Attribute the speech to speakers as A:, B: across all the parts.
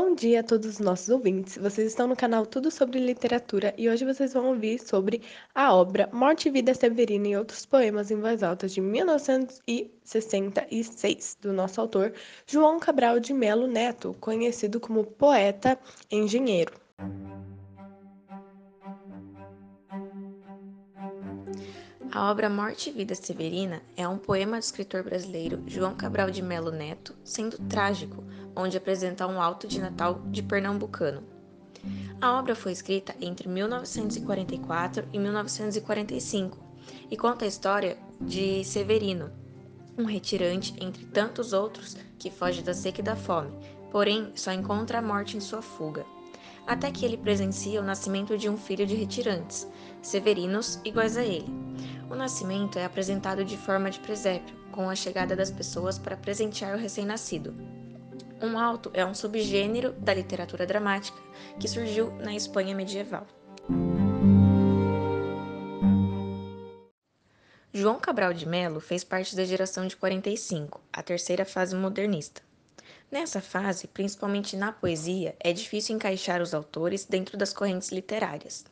A: Bom dia a todos os nossos ouvintes. Vocês estão no canal Tudo sobre Literatura e hoje vocês vão ouvir sobre a obra Morte e Vida Severina e outros poemas em voz alta de 1966, do nosso autor João Cabral de Melo Neto, conhecido como poeta engenheiro.
B: A obra Morte e Vida Severina é um poema do escritor brasileiro João Cabral de Melo Neto, sendo trágico, onde apresenta um alto de Natal de pernambucano. A obra foi escrita entre 1944 e 1945 e conta a história de Severino, um retirante entre tantos outros que foge da seca e da fome, porém só encontra a morte em sua fuga. Até que ele presencia o nascimento de um filho de retirantes, Severinos iguais a ele. O nascimento é apresentado de forma de presépio, com a chegada das pessoas para presentear o recém-nascido. Um alto é um subgênero da literatura dramática que surgiu na Espanha medieval. João Cabral de Melo fez parte da geração de 45, a terceira fase modernista. Nessa fase, principalmente na poesia, é difícil encaixar os autores dentro das correntes literárias.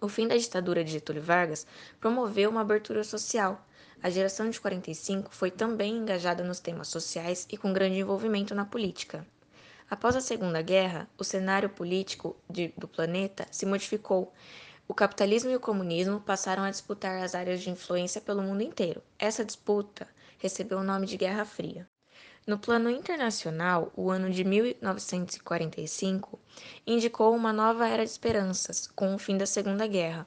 B: O fim da ditadura de Getúlio Vargas promoveu uma abertura social. A geração de 45 foi também engajada nos temas sociais e com grande envolvimento na política. Após a Segunda Guerra, o cenário político de, do planeta se modificou. O capitalismo e o comunismo passaram a disputar as áreas de influência pelo mundo inteiro. Essa disputa recebeu o nome de Guerra Fria. No plano internacional, o ano de 1945 indicou uma nova era de esperanças, com o fim da Segunda Guerra.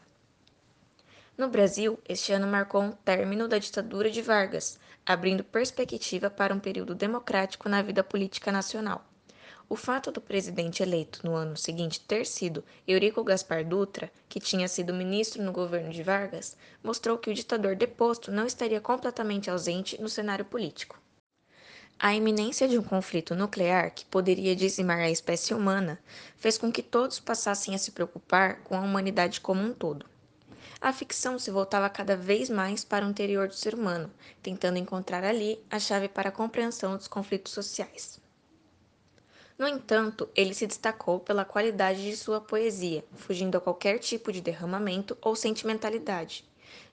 B: No Brasil, este ano marcou um término da ditadura de Vargas, abrindo perspectiva para um período democrático na vida política nacional. O fato do presidente eleito no ano seguinte ter sido Eurico Gaspar Dutra, que tinha sido ministro no governo de Vargas, mostrou que o ditador deposto não estaria completamente ausente no cenário político. A iminência de um conflito nuclear que poderia dizimar a espécie humana fez com que todos passassem a se preocupar com a humanidade como um todo. A ficção se voltava cada vez mais para o interior do ser humano, tentando encontrar ali a chave para a compreensão dos conflitos sociais. No entanto, ele se destacou pela qualidade de sua poesia, fugindo a qualquer tipo de derramamento ou sentimentalidade.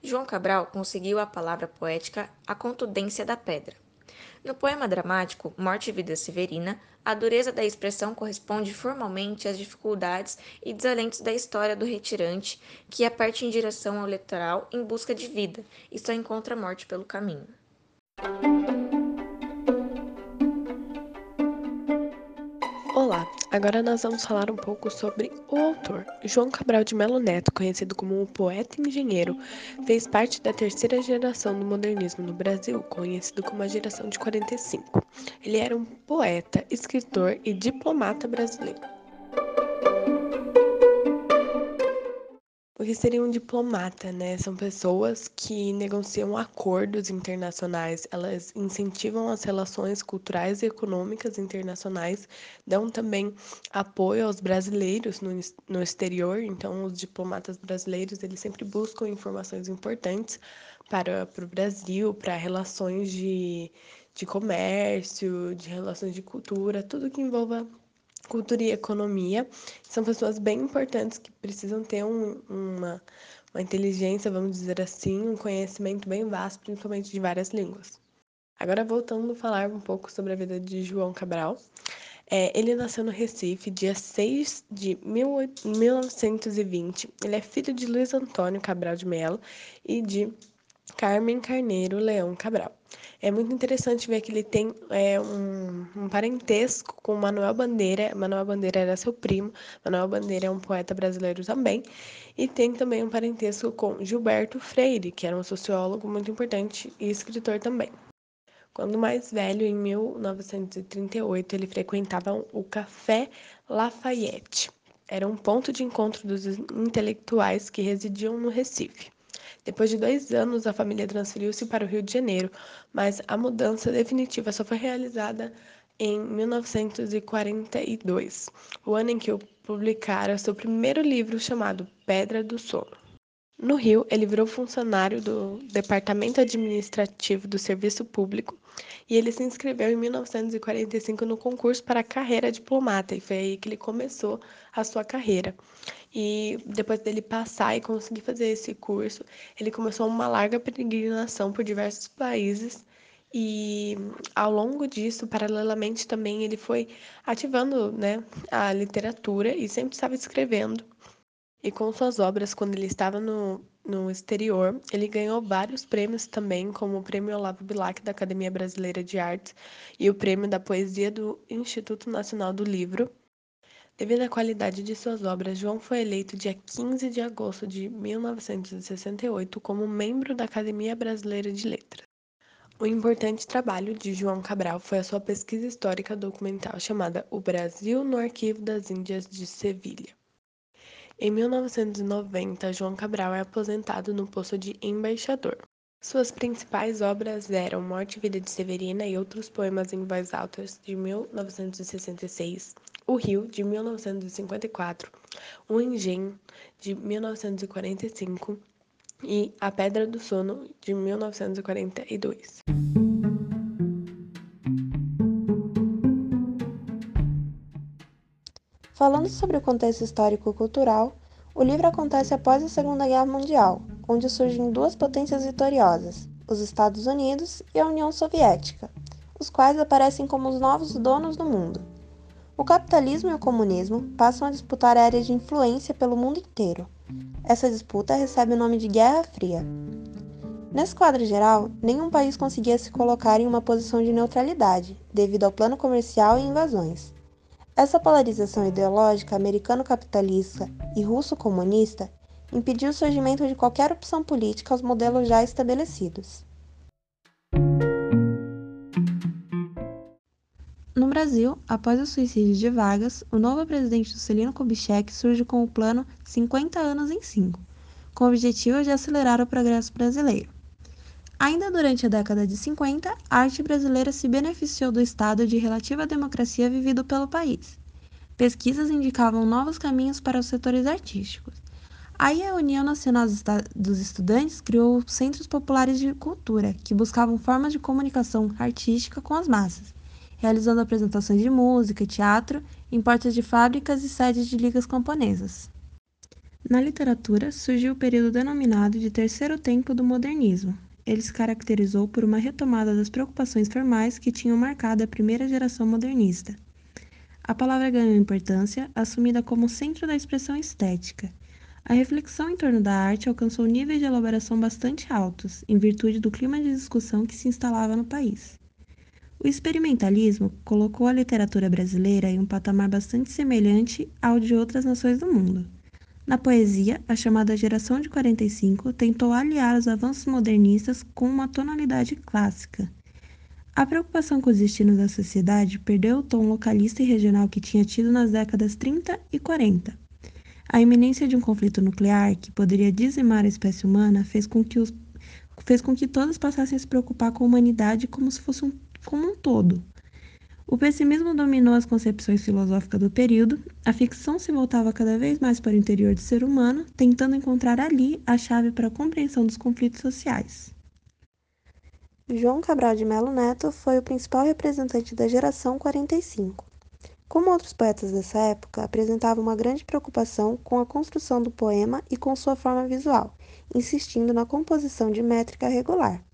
B: João Cabral conseguiu a palavra poética a contundência da pedra. No poema dramático Morte e Vida Severina, a dureza da expressão corresponde formalmente às dificuldades e desalentos da história do retirante, que parte em direção ao litoral em busca de vida e só encontra a morte pelo caminho.
A: Agora nós vamos falar um pouco sobre o autor. João Cabral de Melo Neto, conhecido como um poeta engenheiro, fez parte da terceira geração do modernismo no Brasil, conhecido como a geração de 45. Ele era um poeta, escritor e diplomata brasileiro. O que seria um diplomata, né? São pessoas que negociam acordos internacionais, elas incentivam as relações culturais e econômicas internacionais, dão também apoio aos brasileiros no, no exterior, então os diplomatas brasileiros, eles sempre buscam informações importantes para, para o Brasil, para relações de, de comércio, de relações de cultura, tudo que envolva cultura e economia. São pessoas bem importantes que precisam ter um, uma, uma inteligência, vamos dizer assim, um conhecimento bem vasto, principalmente de várias línguas. Agora, voltando a falar um pouco sobre a vida de João Cabral. É, ele nasceu no Recife, dia 6 de 1920. Ele é filho de Luiz Antônio Cabral de Mello e de Carmen Carneiro Leão Cabral. É muito interessante ver que ele tem é, um, um, parentesco com Manuel Bandeira. Manuel Bandeira era seu primo. Manuel Bandeira é um poeta brasileiro também. E tem também um parentesco com Gilberto Freire, que era um sociólogo muito importante e escritor também. Quando mais velho, em 1938, ele frequentava o Café Lafayette. Era um ponto de encontro dos intelectuais que residiam no Recife. Depois de dois anos, a família transferiu-se para o Rio de Janeiro, mas a mudança definitiva só foi realizada em 1942, o ano em que eu publicara seu primeiro livro chamado Pedra do Sono. No Rio, ele virou funcionário do Departamento Administrativo do Serviço Público e ele se inscreveu em 1945 no concurso para a carreira diplomata e foi aí que ele começou a sua carreira. E depois dele passar e conseguir fazer esse curso, ele começou uma larga peregrinação por diversos países e ao longo disso, paralelamente também, ele foi ativando né, a literatura e sempre estava escrevendo. E com suas obras, quando ele estava no, no exterior, ele ganhou vários prêmios também, como o Prêmio Olavo Bilac da Academia Brasileira de Artes e o Prêmio da Poesia do Instituto Nacional do Livro. Devido à qualidade de suas obras, João foi eleito dia 15 de agosto de 1968 como membro da Academia Brasileira de Letras. O importante trabalho de João Cabral foi a sua pesquisa histórica documental chamada O Brasil no Arquivo das Índias de Sevilha. Em 1990, João Cabral é aposentado no posto de embaixador. Suas principais obras eram Morte e Vida de Severina e outros poemas em voz alta, de 1966, O Rio, de 1954, O Engenho, de 1945 e A Pedra do Sono, de 1942.
C: Falando sobre o contexto histórico-cultural, o livro acontece após a Segunda Guerra Mundial, onde surgem duas potências vitoriosas, os Estados Unidos e a União Soviética, os quais aparecem como os novos donos do mundo. O capitalismo e o comunismo passam a disputar áreas de influência pelo mundo inteiro. Essa disputa recebe o nome de Guerra Fria. Nesse quadro geral, nenhum país conseguia se colocar em uma posição de neutralidade, devido ao plano comercial e invasões. Essa polarização ideológica americano-capitalista e russo-comunista impediu o surgimento de qualquer opção política aos modelos já estabelecidos. No Brasil, após o suicídio de Vargas, o novo presidente Juscelino Kubitschek surge com o plano 50 anos em 5, com o objetivo de acelerar o progresso brasileiro. Ainda durante a década de 50, a arte brasileira se beneficiou do estado de relativa democracia vivido pelo país. Pesquisas indicavam novos caminhos para os setores artísticos. Aí a União Nacional dos Estudantes criou centros populares de cultura, que buscavam formas de comunicação artística com as massas, realizando apresentações de música e teatro em portas de fábricas e sedes de ligas camponesas. Na literatura, surgiu o período denominado de Terceiro Tempo do Modernismo. Ele se caracterizou por uma retomada das preocupações formais que tinham marcado a primeira geração modernista. A palavra ganhou importância, assumida como centro da expressão estética, a reflexão em torno da arte alcançou níveis de elaboração bastante altos, em virtude do clima de discussão que se instalava no país. O experimentalismo colocou a literatura brasileira em um patamar bastante semelhante ao de outras nações do mundo. Na poesia, a chamada Geração de 45 tentou aliar os avanços modernistas com uma tonalidade clássica. A preocupação com os destinos da sociedade perdeu o tom localista e regional que tinha tido nas décadas 30 e 40 a iminência de um conflito nuclear que poderia dizimar a espécie humana fez com que, os, fez com que todos passassem a se preocupar com a humanidade como se fosse um, como um todo. O pessimismo dominou as concepções filosóficas do período, a ficção se voltava cada vez mais para o interior do ser humano, tentando encontrar ali a chave para a compreensão dos conflitos sociais. João Cabral de Melo Neto foi o principal representante da geração 45. Como outros poetas dessa época, apresentava uma grande preocupação com a construção do poema e com sua forma visual, insistindo na composição de métrica regular.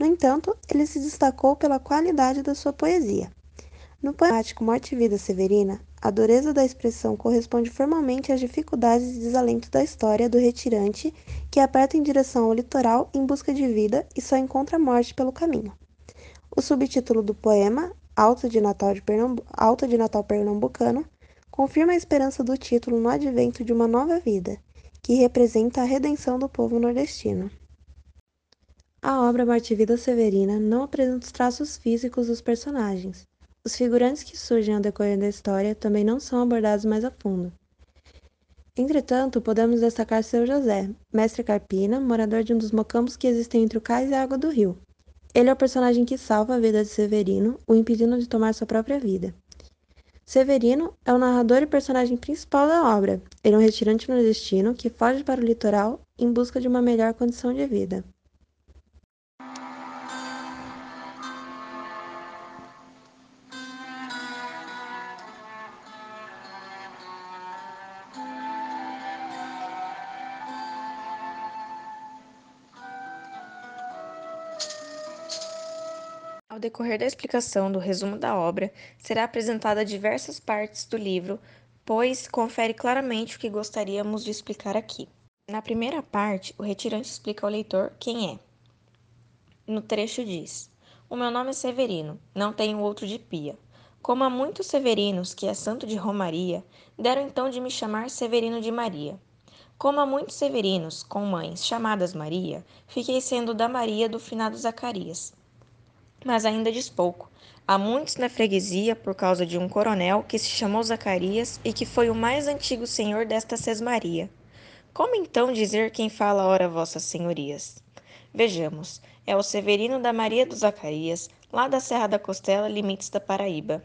C: No entanto, ele se destacou pela qualidade da sua poesia. No poemático Morte e Vida Severina, a dureza da expressão corresponde formalmente às dificuldades e desalentos da história do retirante que aperta em direção ao litoral em busca de vida e só encontra morte pelo caminho. O subtítulo do poema Alto de Natal, de Pernambu Alto de Natal Pernambucano, confirma a esperança do título no advento de uma nova vida, que representa a redenção do povo nordestino. A obra Morte Vida Severina não apresenta os traços físicos dos personagens. Os figurantes que surgem ao decorrer da história também não são abordados mais a fundo. Entretanto, podemos destacar seu José, mestre carpina, morador de um dos mocambos que existem entre o cais e a água do rio, ele é o personagem que salva a vida de Severino, o impedindo de tomar sua própria vida. Severino é o narrador e personagem principal da obra. Ele é um retirante nordestino que foge para o litoral em busca de uma melhor condição de vida.
B: Decorrer da explicação do resumo da obra, será apresentada diversas partes do livro, pois confere claramente o que gostaríamos de explicar aqui. Na primeira parte, o retirante explica ao leitor quem é. No trecho diz: O meu nome é Severino, não tenho outro de pia. Como há muitos Severinos, que é santo de Romaria, deram então de me chamar Severino de Maria. Como há muitos Severinos, com mães chamadas Maria, fiquei sendo da Maria do finado Zacarias mas ainda diz pouco. Há muitos na freguesia por causa de um coronel que se chamou Zacarias e que foi o mais antigo senhor desta sesmaria. Como então dizer quem fala ora vossas senhorias? Vejamos, é o Severino da Maria dos Zacarias, lá da Serra da Costela, limites da Paraíba.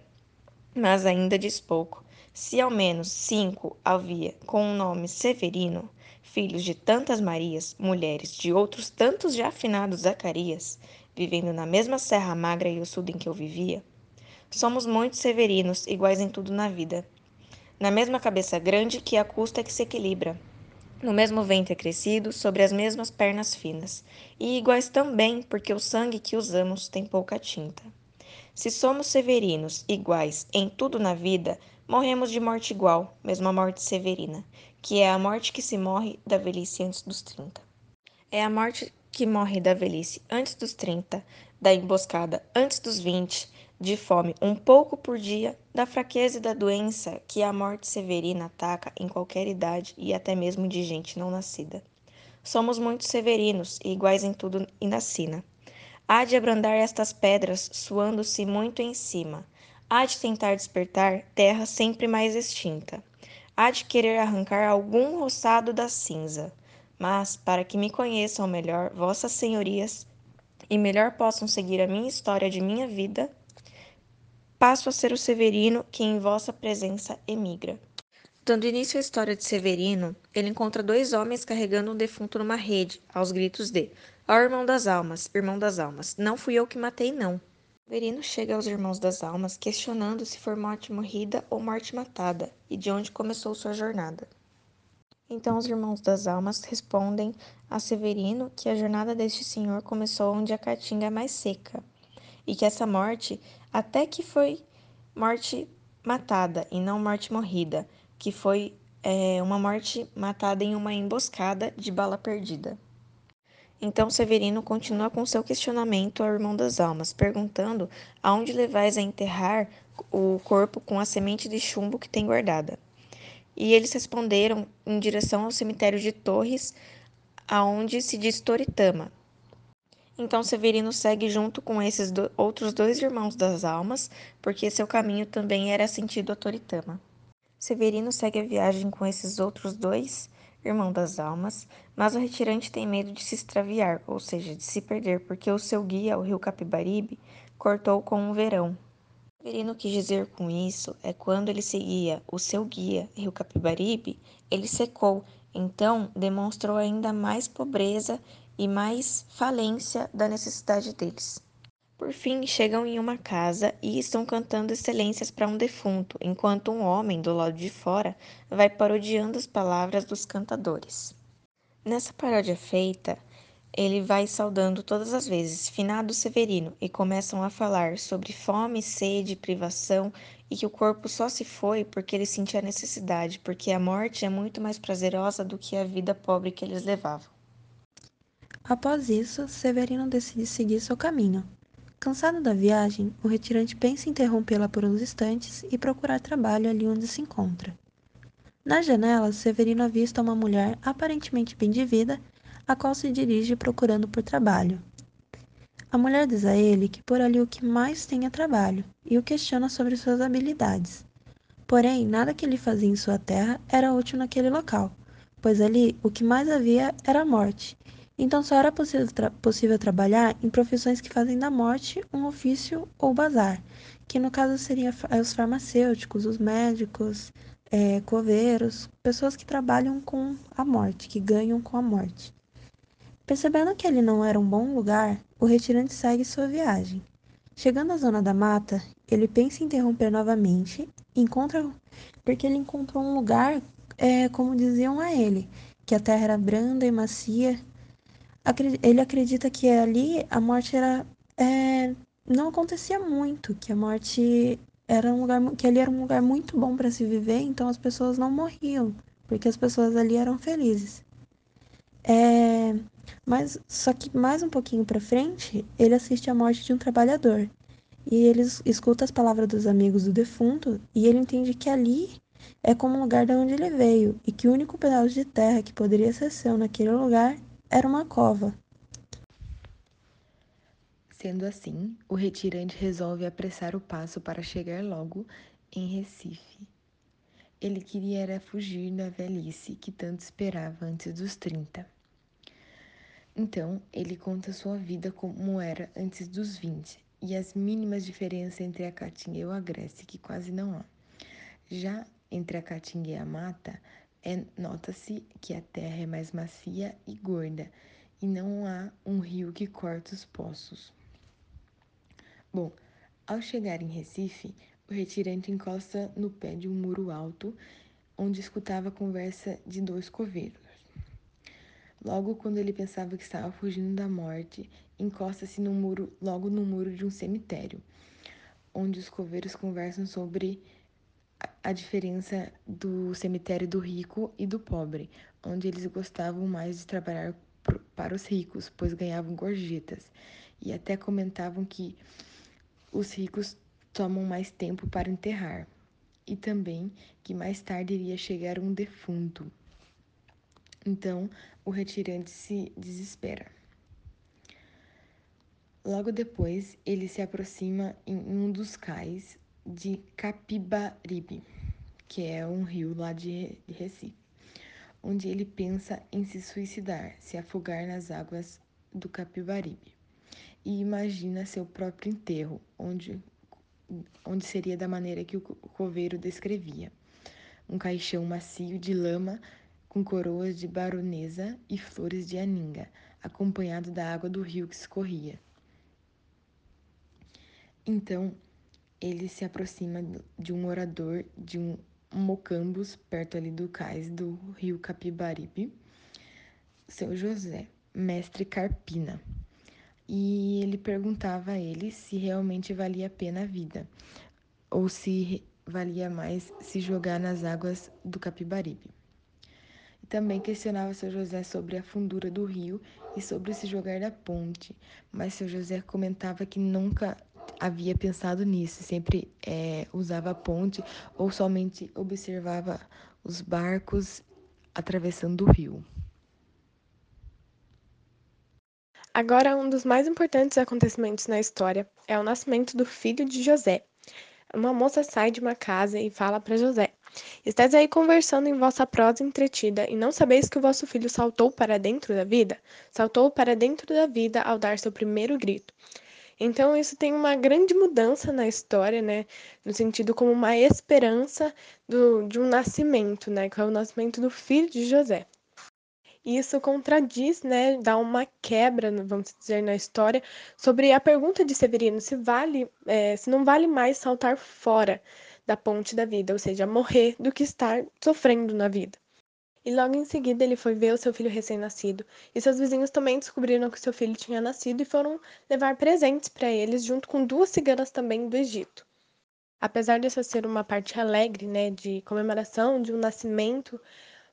B: Mas ainda diz pouco. Se ao menos cinco havia com o nome Severino, filhos de tantas Marias, mulheres de outros tantos já afinados Zacarias, vivendo na mesma serra magra e ossuda em que eu vivia, somos muitos severinos, iguais em tudo na vida. Na mesma cabeça grande que a custa que se equilibra, no mesmo ventre crescido, sobre as mesmas pernas finas, e iguais também porque o sangue que usamos tem pouca tinta. Se somos severinos, iguais em tudo na vida, morremos de morte igual, mesmo a morte severina, que é a morte que se morre da velhice antes dos trinta. É a morte que morre da velhice antes dos 30, da emboscada antes dos 20, de fome um pouco por dia, da fraqueza e da doença que a morte severina ataca em qualquer idade e até mesmo de gente não nascida. Somos muito severinos e iguais em tudo e na sina. Há de abrandar estas pedras, suando-se muito em cima. Há de tentar despertar terra sempre mais extinta. Há de querer arrancar algum roçado da cinza mas para que me conheçam melhor vossas senhorias e melhor possam seguir a minha história de minha vida, passo a ser o Severino que em vossa presença emigra. Dando início à história de Severino, ele encontra dois homens carregando um defunto numa rede, aos gritos de: Ó irmão das almas, irmão das almas, não fui eu que matei, não. Severino chega aos irmãos das almas questionando se foi morte morrida ou morte matada e de onde começou sua jornada. Então os irmãos das almas respondem a Severino que a jornada deste senhor começou onde a caatinga é mais seca, e que essa morte até que foi morte matada e não morte morrida, que foi é, uma morte matada em uma emboscada de bala perdida. Então Severino continua com seu questionamento ao irmão das almas, perguntando aonde levais a enterrar o corpo com a semente de chumbo que tem guardada e eles responderam em direção ao cemitério de Torres, aonde se diz Toritama. Então Severino segue junto com esses do outros dois irmãos das almas, porque seu caminho também era sentido a Toritama. Severino segue a viagem com esses outros dois irmãos das almas, mas o retirante tem medo de se extraviar, ou seja, de se perder, porque o seu guia, o rio Capibaribe, cortou com um verão, Severino quis dizer com isso é quando ele seguia o seu guia, Rio Capibaribe, ele secou, então demonstrou ainda mais pobreza e mais falência da necessidade deles. Por fim, chegam em uma casa e estão cantando excelências para um defunto, enquanto um homem do lado de fora vai parodiando as palavras dos cantadores. Nessa paródia feita, ele vai saudando todas as vezes finado Severino e começam a falar sobre fome, sede, privação e que o corpo só se foi porque ele sentia necessidade, porque a morte é muito mais prazerosa do que a vida pobre que eles levavam.
C: Após isso, Severino decide seguir seu caminho. Cansado da viagem, o retirante pensa em interrompê-la por uns instantes e procurar trabalho ali onde se encontra. Na janela, Severino avista uma mulher aparentemente bem de vida a qual se dirige procurando por trabalho. A mulher diz a ele que por ali o que mais tem é trabalho e o questiona sobre suas habilidades. Porém, nada que ele fazia em sua terra era útil naquele local, pois ali o que mais havia era a morte. Então só era possível, tra possível trabalhar em profissões que fazem da morte um ofício ou bazar, que no caso seriam os farmacêuticos, os médicos, é, coveiros, pessoas que trabalham com a morte, que ganham com a morte. Percebendo que ele não era um bom lugar, o retirante segue sua viagem. Chegando à zona da mata, ele pensa em interromper novamente, encontra porque ele encontrou um lugar, é, como diziam a ele, que a terra era branda e macia. Ele acredita que ali a morte era é, não acontecia muito, que a morte era um lugar que ali era um lugar muito bom para se viver, então as pessoas não morriam, porque as pessoas ali eram felizes. Mas só que mais um pouquinho para frente, ele assiste à morte de um trabalhador. E ele escuta as palavras dos amigos do defunto e ele entende que ali é como o lugar de onde ele veio e que o único pedaço de terra que poderia ser seu naquele lugar era uma cova.
D: Sendo assim, o retirante resolve apressar o passo para chegar logo em Recife. Ele queria era fugir da velhice que tanto esperava antes dos 30. Então, ele conta sua vida como era antes dos 20 e as mínimas diferenças entre a Caatinga e a Grécia, que quase não há. Já entre a Caatinga e a mata, é, nota-se que a terra é mais macia e gorda e não há um rio que corta os poços. Bom, ao chegar em Recife, o retirante encosta no pé de um muro alto, onde escutava a conversa de dois coveiros. Logo quando ele pensava que estava fugindo da morte, encosta-se no muro, logo no muro de um cemitério, onde os coveiros conversam sobre a diferença do cemitério do rico e do pobre, onde eles gostavam mais de trabalhar para os ricos, pois ganhavam gorjetas, e até comentavam que os ricos tomam mais tempo para enterrar, e também que mais tarde iria chegar um defunto. Então, o retirante se desespera. Logo depois, ele se aproxima em um dos cais de Capibaribe, que é um rio lá de Recife, onde ele pensa em se suicidar, se afogar nas águas do Capibaribe, e imagina seu próprio enterro, onde, onde seria da maneira que o coveiro descrevia. Um caixão macio de lama com coroas de baronesa e flores de aninga, acompanhado da água do rio que escorria. Então, ele se aproxima de um morador de um mocambos perto ali do cais do rio Capibaribe, seu José, mestre Carpina. E ele perguntava a ele se realmente valia a pena a vida, ou se valia mais se jogar nas águas do Capibaribe. Também questionava seu José sobre a fundura do rio e sobre se jogar da ponte, mas seu José comentava que nunca havia pensado nisso, sempre é, usava a ponte ou somente observava os barcos atravessando o rio.
A: Agora, um dos mais importantes acontecimentos na história é o nascimento do filho de José. Uma moça sai de uma casa e fala para José: Estais aí conversando em vossa prosa entretida, e não sabeis que o vosso filho saltou para dentro da vida? Saltou para dentro da vida ao dar seu primeiro grito. Então, isso tem uma grande mudança na história, né? No sentido como uma esperança do, de um nascimento, né? Que é o nascimento do filho de José. E isso contradiz, né? Dá uma quebra, vamos dizer, na história sobre a pergunta de Severino se vale, é, se não vale mais saltar fora da ponte da vida, ou seja, morrer do que estar sofrendo na vida. E logo em seguida ele foi ver o seu filho recém-nascido, e seus vizinhos também descobriram que seu filho tinha nascido e foram levar presentes para eles, junto com duas ciganas também do Egito. Apesar dessa ser uma parte alegre, né, de comemoração de um nascimento,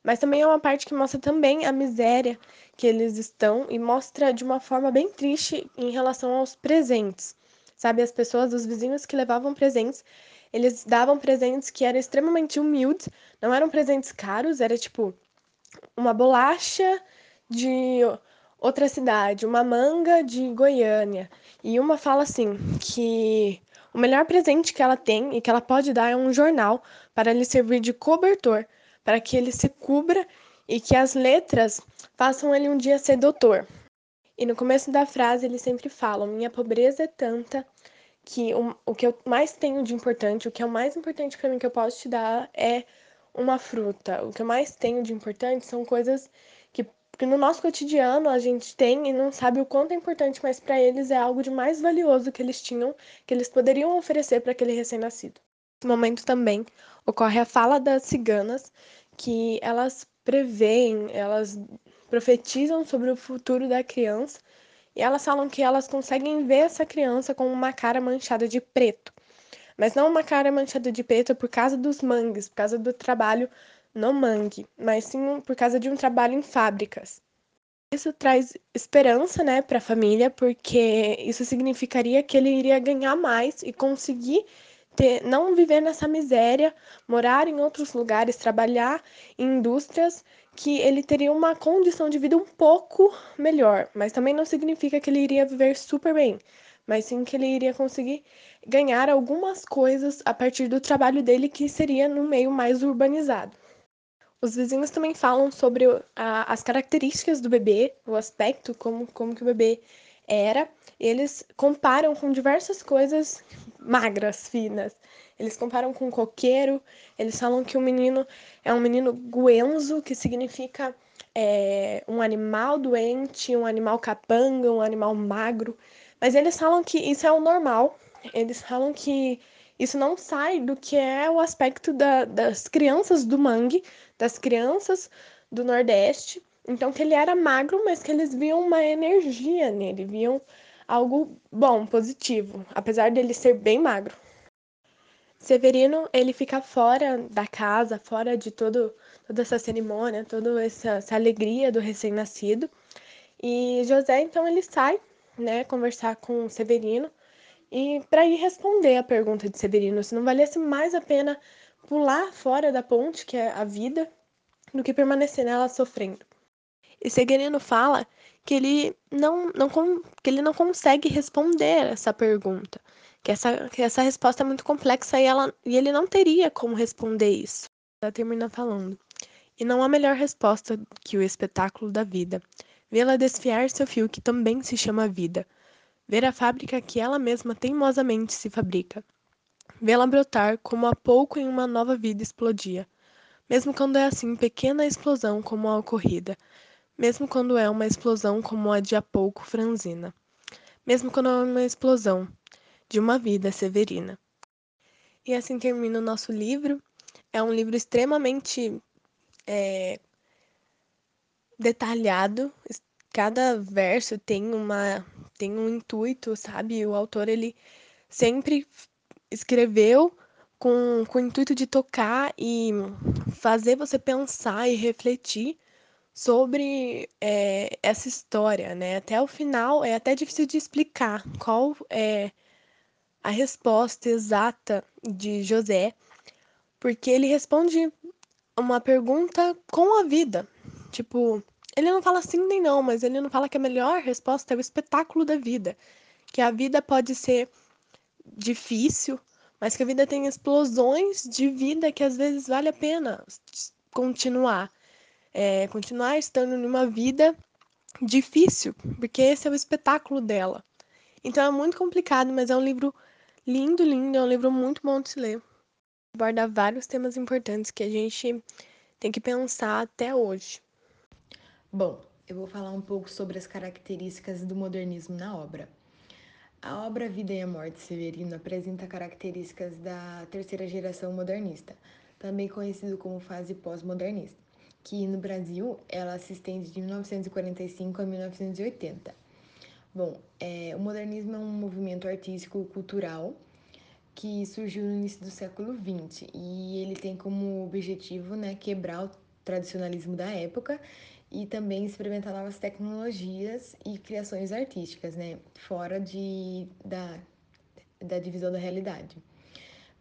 A: mas também é uma parte que mostra também a miséria que eles estão e mostra de uma forma bem triste em relação aos presentes. Sabe, as pessoas, os vizinhos que levavam presentes, eles davam presentes que eram extremamente humildes, não eram presentes caros, era tipo uma bolacha de outra cidade, uma manga de Goiânia. E uma fala assim que o melhor presente que ela tem e que ela pode dar é um jornal para lhe servir de cobertor, para que ele se cubra e que as letras façam ele um dia ser doutor. E no começo da frase eles sempre falam: Minha pobreza é tanta que o, o que eu mais tenho de importante, o que é o mais importante para mim que eu posso te dar é uma fruta. O que eu mais tenho de importante são coisas que, que no nosso cotidiano a gente tem e não sabe o quanto é importante, mas para eles é algo de mais valioso que eles tinham, que eles poderiam oferecer para aquele recém-nascido. Nesse momento também ocorre a fala das ciganas, que elas preveem, elas profetizam sobre o futuro da criança e elas falam que elas conseguem ver essa criança com uma cara manchada de preto. Mas não uma cara manchada de preto por causa dos mangues, por causa do trabalho no mangue, mas sim por causa de um trabalho em fábricas. Isso traz esperança, né, para a família, porque isso significaria que ele iria ganhar mais e conseguir ter, não viver nessa miséria, morar em outros lugares, trabalhar em indústrias que ele teria uma condição de vida um pouco melhor, mas também não significa que ele iria viver super bem, mas sim que ele iria conseguir ganhar algumas coisas a partir do trabalho dele que seria no meio mais urbanizado. Os vizinhos também falam sobre a, as características do bebê, o aspecto, como, como que o bebê era. Eles comparam com diversas coisas magras, finas. Eles comparam com coqueiro, eles falam que o menino é um menino guenzo, que significa é, um animal doente, um animal capanga, um animal magro. Mas eles falam que isso é o normal, eles falam que isso não sai do que é o aspecto da, das crianças do mangue, das crianças do Nordeste. Então, que ele era magro, mas que eles viam uma energia nele, viam algo bom, positivo, apesar dele ser bem magro. Severino, ele fica fora da casa, fora de todo, toda essa cerimônia, toda essa, essa alegria do recém-nascido. E José, então, ele sai, né, conversar com Severino e para ir responder a pergunta de Severino, se não valesse mais a pena pular fora da ponte, que é a vida, do que permanecer nela sofrendo. E Severino fala que ele não, não, que ele não consegue responder essa pergunta, que essa, que essa resposta é muito complexa e, ela, e ele não teria como responder isso. Ela termina falando. E não há melhor resposta que o espetáculo da vida. Vê-la desfiar seu fio que também se chama vida. Ver a fábrica que ela mesma teimosamente se fabrica. Vê-la brotar como há pouco em uma nova vida explodia. Mesmo quando é assim pequena explosão como a ocorrida. Mesmo quando é uma explosão como a de há pouco franzina. Mesmo quando é uma explosão, de uma vida severina. E assim termina o nosso livro. É um livro extremamente é, detalhado. Cada verso tem uma tem um intuito, sabe? O autor ele sempre escreveu com, com o intuito de tocar e fazer você pensar e refletir sobre é, essa história, né? Até o final é até difícil de explicar qual é a resposta exata de José, porque ele responde uma pergunta com a vida. Tipo, ele não fala sim nem não, mas ele não fala que a melhor resposta é o espetáculo da vida. Que a vida pode ser difícil, mas que a vida tem explosões de vida que às vezes vale a pena continuar. É, continuar estando numa vida difícil, porque esse é o espetáculo dela. Então é muito complicado, mas é um livro Lindo, lindo, é um livro muito bom de se ler. Aborda vários temas importantes que a gente tem que pensar até hoje.
D: Bom, eu vou falar um pouco sobre as características do modernismo na obra. A obra Vida e a Morte Severino apresenta características da terceira geração modernista, também conhecido como fase pós-modernista, que no Brasil ela se estende de 1945 a 1980. Bom, é, o modernismo é um movimento artístico-cultural que surgiu no início do século XX e ele tem como objetivo né, quebrar o tradicionalismo da época e também experimentar novas tecnologias e criações artísticas, né, fora de, da, da divisão da realidade.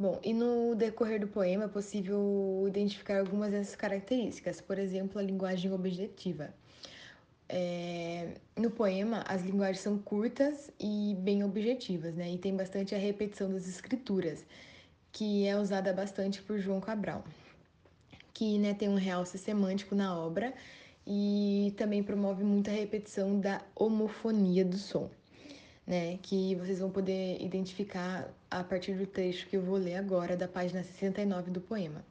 D: Bom, e no decorrer do poema é possível identificar algumas dessas características, por exemplo, a linguagem objetiva. É, no poema, as linguagens são curtas e bem objetivas, né? E tem bastante a repetição das escrituras, que é usada bastante por João Cabral, que né, tem um realce semântico na obra e também promove muita repetição da homofonia do som, né? Que vocês vão poder identificar a partir do trecho que eu vou ler agora, da página 69 do poema.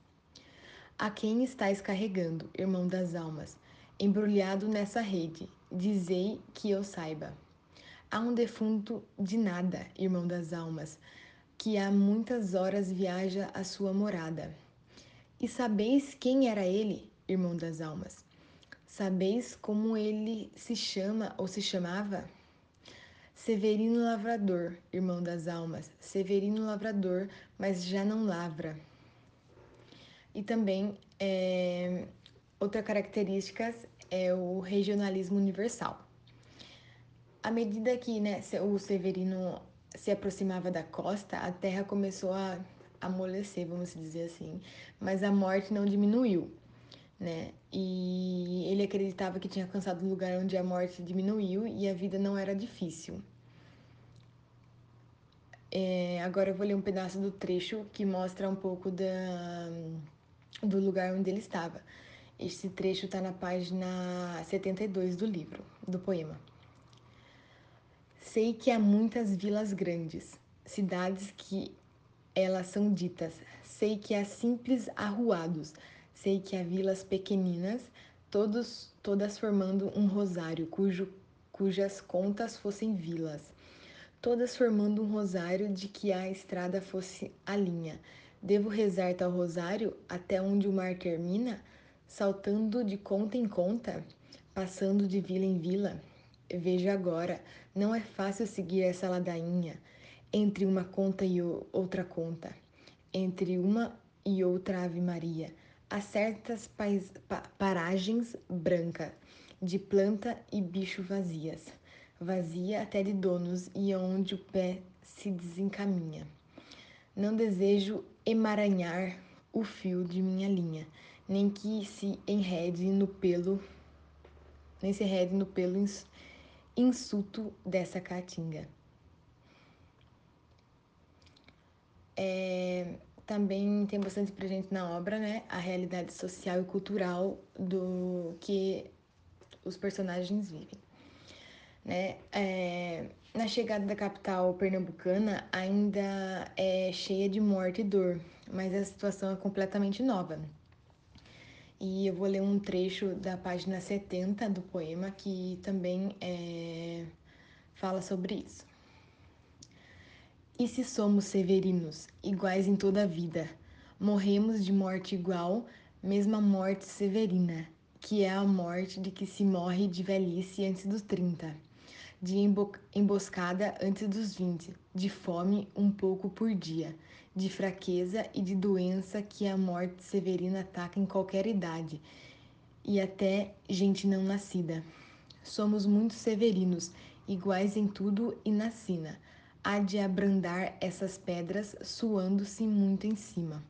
D: A quem estáis carregando, irmão das almas, embrulhado nessa rede? Dizei que eu saiba. Há um defunto de nada, irmão das almas, que há muitas horas viaja à sua morada. E sabeis quem era ele, irmão das almas? Sabeis como ele se chama ou se chamava? Severino Lavrador, irmão das almas, Severino Lavrador, mas já não lavra. E também é, outra característica é o regionalismo universal. À medida que né, o Severino se aproximava da costa, a terra começou a amolecer, vamos dizer assim, mas a morte não diminuiu, né? E ele acreditava que tinha alcançado um lugar onde a morte diminuiu e a vida não era difícil. É, agora eu vou ler um pedaço do trecho que mostra um pouco da, do lugar onde ele estava. Esse trecho está na página 72 do livro, do poema. Sei que há muitas vilas grandes, cidades que elas são ditas. Sei que há simples arruados, sei que há vilas pequeninas, todos, todas formando um rosário, cujo, cujas contas fossem vilas todas formando um rosário de que a estrada fosse a linha. Devo rezar tal rosário até onde o mar termina, saltando de conta em conta, passando de vila em vila? Veja agora, não é fácil seguir essa ladainha entre uma conta e outra conta, entre uma e outra Ave Maria. Há certas pais, pa, paragens brancas, de planta e bicho vazias vazia até de donos e onde o pé se desencaminha. Não desejo emaranhar o fio de minha linha, nem que se enrede no pelo, nem se enrede no pelo insulto dessa caatinga. É, também tem bastante presente na obra, né, a realidade social e cultural do que os personagens vivem. Né? É, na chegada da capital pernambucana ainda é cheia de morte e dor, mas a situação é completamente nova. E eu vou ler um trecho da página 70 do poema que também é, fala sobre isso. E se somos severinos, iguais em toda a vida, morremos de morte igual, mesma morte severina, que é a morte de que se morre de velhice antes dos 30 de emboscada antes dos 20, de fome um pouco por dia, de fraqueza e de doença que a morte severina ataca em qualquer idade, e até gente não nascida. Somos muito severinos, iguais em tudo e na sina. Há de abrandar essas pedras, suando-se muito em cima.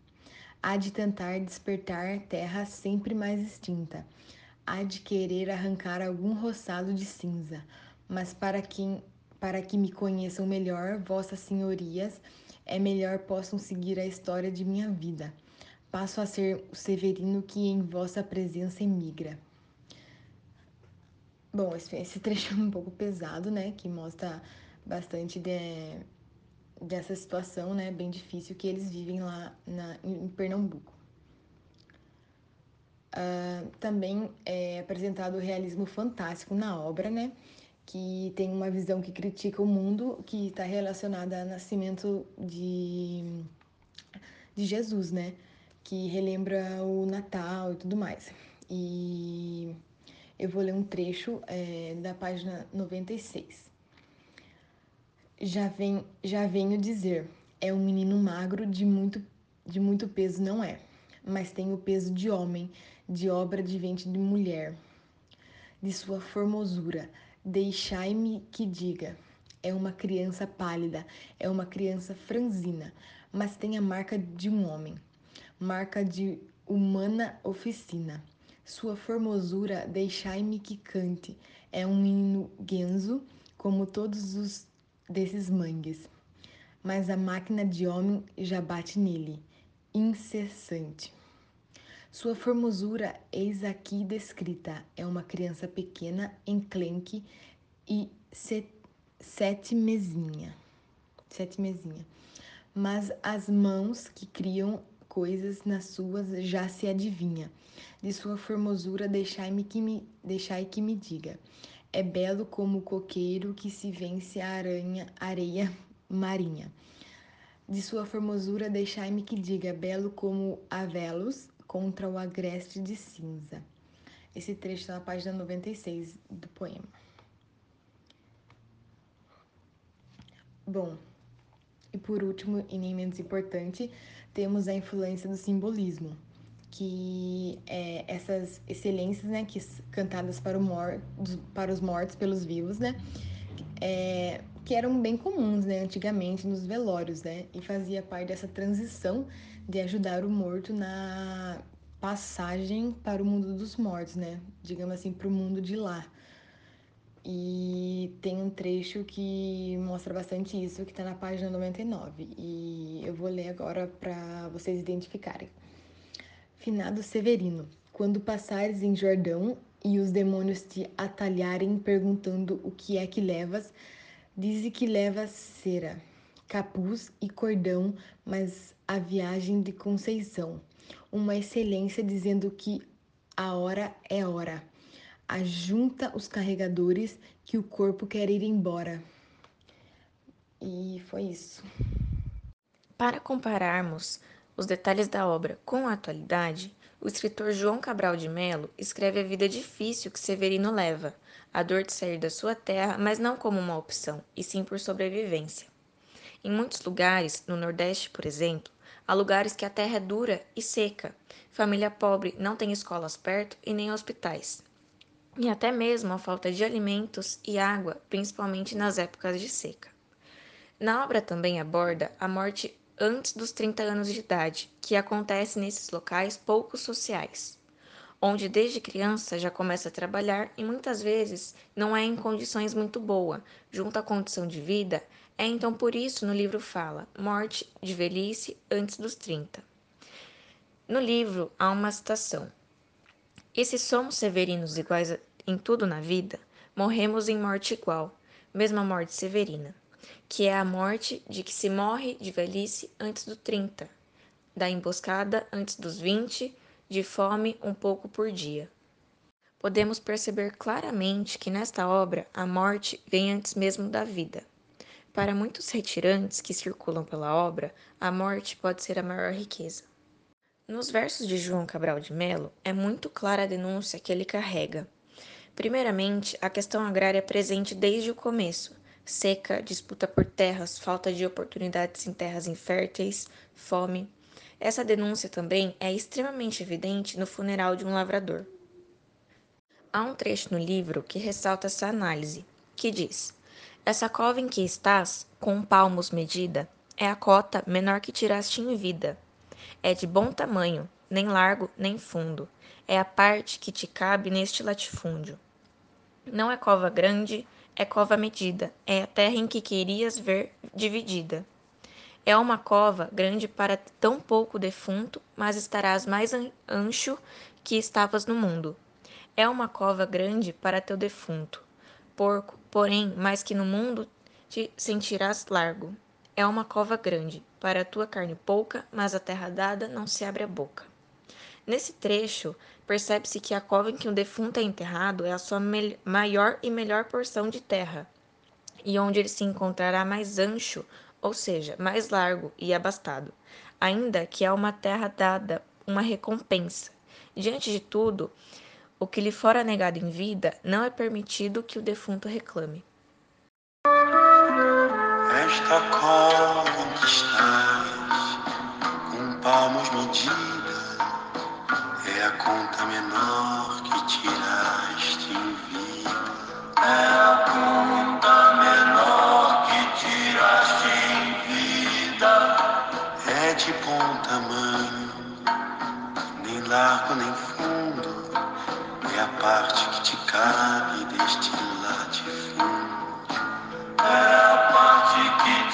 D: Há de tentar despertar terra sempre mais extinta. Há de querer arrancar algum roçado de cinza mas para quem para que me conheçam melhor, vossas senhorias, é melhor possam seguir a história de minha vida. Passo a ser o Severino que em vossa presença emigra. Bom, esse, esse trecho é um pouco pesado, né? Que mostra bastante de, dessa situação, né? Bem difícil que eles vivem lá na, em Pernambuco. Uh, também é apresentado o realismo fantástico na obra, né? que tem uma visão que critica o mundo, que está relacionada ao nascimento de, de Jesus, né? Que relembra o Natal e tudo mais. E eu vou ler um trecho é, da página 96. Já, vem, já venho dizer, é um menino magro de muito, de muito peso, não é, mas tem o peso de homem, de obra de ventre de mulher, de sua formosura Deixai-me que diga. É uma criança pálida, é uma criança franzina, mas tem a marca de um homem, marca de humana oficina. Sua formosura, deixai-me que cante. É um menino guenzo, como todos os desses mangues. Mas a máquina de homem já bate nele, incessante. Sua formosura, eis aqui descrita, é uma criança pequena, enclenque e sete mesinha. Sete mesinha. Mas as mãos que criam coisas nas suas já se adivinha. De sua formosura deixai-me que me deixai que me diga. É belo como o coqueiro que se vence a aranha, areia marinha. De sua formosura deixai-me que diga, belo como a velos contra o agreste de cinza. Esse trecho está na página 96 do poema. Bom, e por último, e nem menos importante, temos a influência do simbolismo, que é essas excelências, né, que cantadas para, o mor para os mortos pelos vivos, né, é, que eram bem comuns, né, antigamente nos velórios, né, e fazia parte dessa transição de ajudar o morto na passagem para o mundo dos mortos, né, digamos assim, para o mundo de lá. E tem um trecho que mostra bastante isso, que está na página 99. E eu vou ler agora para vocês identificarem. Finado Severino, quando passares em Jordão e os demônios te atalharem perguntando o que é que levas, dize que levas cera, capuz e cordão, mas a viagem de Conceição. Uma excelência dizendo que a hora é hora ajunta os carregadores que o corpo quer ir embora. E foi isso.
B: Para compararmos os detalhes da obra com a atualidade, o escritor João Cabral de Melo escreve a vida difícil que Severino leva, a dor de sair da sua terra, mas não como uma opção, e sim por sobrevivência. Em muitos lugares, no Nordeste, por exemplo, há lugares que a terra é dura e seca, família pobre não tem escolas perto e nem hospitais e até mesmo a falta de alimentos e água, principalmente nas épocas de seca. Na obra também aborda a morte antes dos 30 anos de idade, que acontece nesses locais pouco sociais, onde desde criança já começa a trabalhar e muitas vezes não é em condições muito boas, junto à condição de vida, é então por isso no livro fala morte de velhice antes dos 30. No livro há uma citação: e se somos severinos iguais em tudo na vida, morremos em morte igual, mesma morte severina, que é a morte de que se morre de velhice antes do 30, da emboscada antes dos 20, de fome um pouco por dia. Podemos perceber claramente que nesta obra a morte vem antes mesmo da vida. Para muitos retirantes que circulam pela obra, a morte pode ser a maior riqueza. Nos versos de João Cabral de Melo, é muito clara a denúncia que ele carrega. Primeiramente, a questão agrária é presente desde o começo: seca, disputa por terras, falta de oportunidades em terras inférteis, fome. Essa denúncia também é extremamente evidente no funeral de um lavrador. Há um trecho no livro que ressalta essa análise, que diz: Essa cova em que estás, com palmos medida, é a cota menor que tiraste em vida é de bom tamanho, nem largo nem fundo. É a parte que te cabe neste latifúndio. Não é cova grande, é cova medida, é a terra em que querias ver dividida. É uma cova grande para tão pouco defunto, mas estarás mais ancho que estavas no mundo. É uma cova grande para teu defunto, porco, porém, mais que no mundo te sentirás largo. É uma cova grande, para a tua carne pouca, mas a terra dada não se abre a boca. Nesse trecho, percebe-se que a cova em que um defunto é enterrado é a sua maior e melhor porção de terra, e onde ele se encontrará mais ancho, ou seja, mais largo e abastado, ainda que é uma terra dada, uma recompensa. Diante de tudo, o que lhe fora negado em vida, não é permitido que o defunto reclame.
E: Esta cova que estás, com palmos é a conta menor que tiraste em vida. É a conta menor que tiraste em vida. É de bom tamanho, nem largo nem fundo, é a parte que te cabe deste latifúndio. É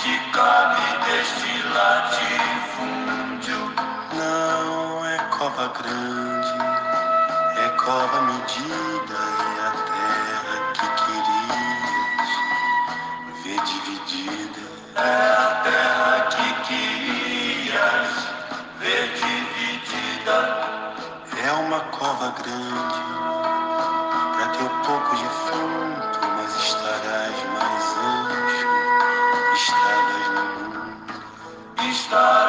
E: te cabe deste latifúndio. Não é cova grande, nova medida é a terra que querias ver dividida. É a terra que querias ver dividida. É uma cova grande para teu pouco de fundo, mas estarás mais ancho, estarás no mundo.
F: Estarás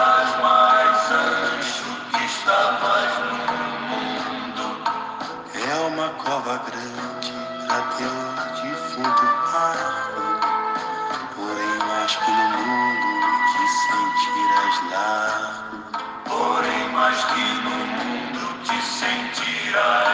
F: Mas que no mundo
E: te sentirás largo. Porém, mais que no mundo te sentirás